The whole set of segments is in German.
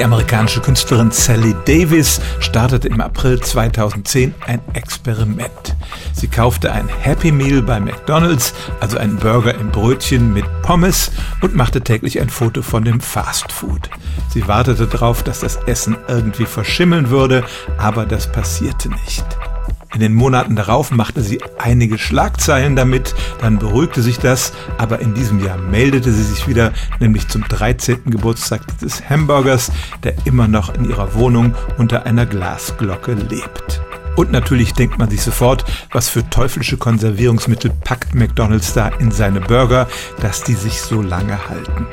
Die amerikanische Künstlerin Sally Davis startete im April 2010 ein Experiment. Sie kaufte ein Happy Meal bei McDonald's, also einen Burger im Brötchen mit Pommes und machte täglich ein Foto von dem Fast Food. Sie wartete darauf, dass das Essen irgendwie verschimmeln würde, aber das passierte nicht. In den Monaten darauf machte sie einige Schlagzeilen damit, dann beruhigte sich das, aber in diesem Jahr meldete sie sich wieder, nämlich zum 13. Geburtstag dieses Hamburgers, der immer noch in ihrer Wohnung unter einer Glasglocke lebt. Und natürlich denkt man sich sofort, was für teuflische Konservierungsmittel packt McDonald's da in seine Burger, dass die sich so lange halten.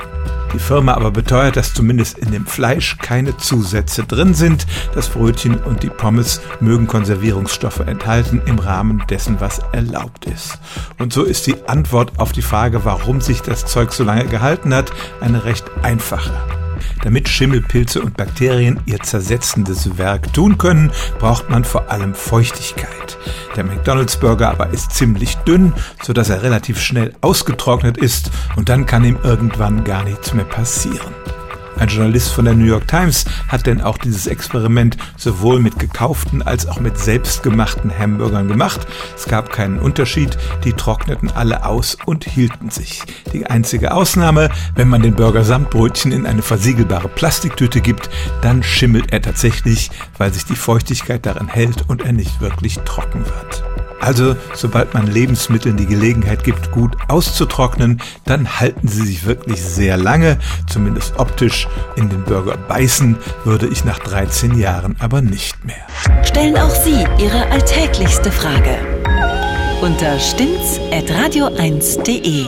Die Firma aber beteuert, dass zumindest in dem Fleisch keine Zusätze drin sind. Das Brötchen und die Pommes mögen Konservierungsstoffe enthalten im Rahmen dessen, was erlaubt ist. Und so ist die Antwort auf die Frage, warum sich das Zeug so lange gehalten hat, eine recht einfache. Damit Schimmelpilze und Bakterien ihr zersetzendes Werk tun können, braucht man vor allem Feuchtigkeit. Der McDonald's Burger aber ist ziemlich dünn, sodass er relativ schnell ausgetrocknet ist und dann kann ihm irgendwann gar nichts mehr passieren. Ein Journalist von der New York Times hat denn auch dieses Experiment sowohl mit gekauften als auch mit selbstgemachten Hamburgern gemacht. Es gab keinen Unterschied, die trockneten alle aus und hielten sich. Die einzige Ausnahme, wenn man den Burger samt Brötchen in eine versiegelbare Plastiktüte gibt, dann schimmelt er tatsächlich, weil sich die Feuchtigkeit darin hält und er nicht wirklich trocken wird. Also, sobald man Lebensmitteln die Gelegenheit gibt, gut auszutrocknen, dann halten sie sich wirklich sehr lange, zumindest optisch. In den Burger beißen würde ich nach 13 Jahren aber nicht mehr. Stellen auch Sie Ihre alltäglichste Frage unter stimmt's@radio1.de.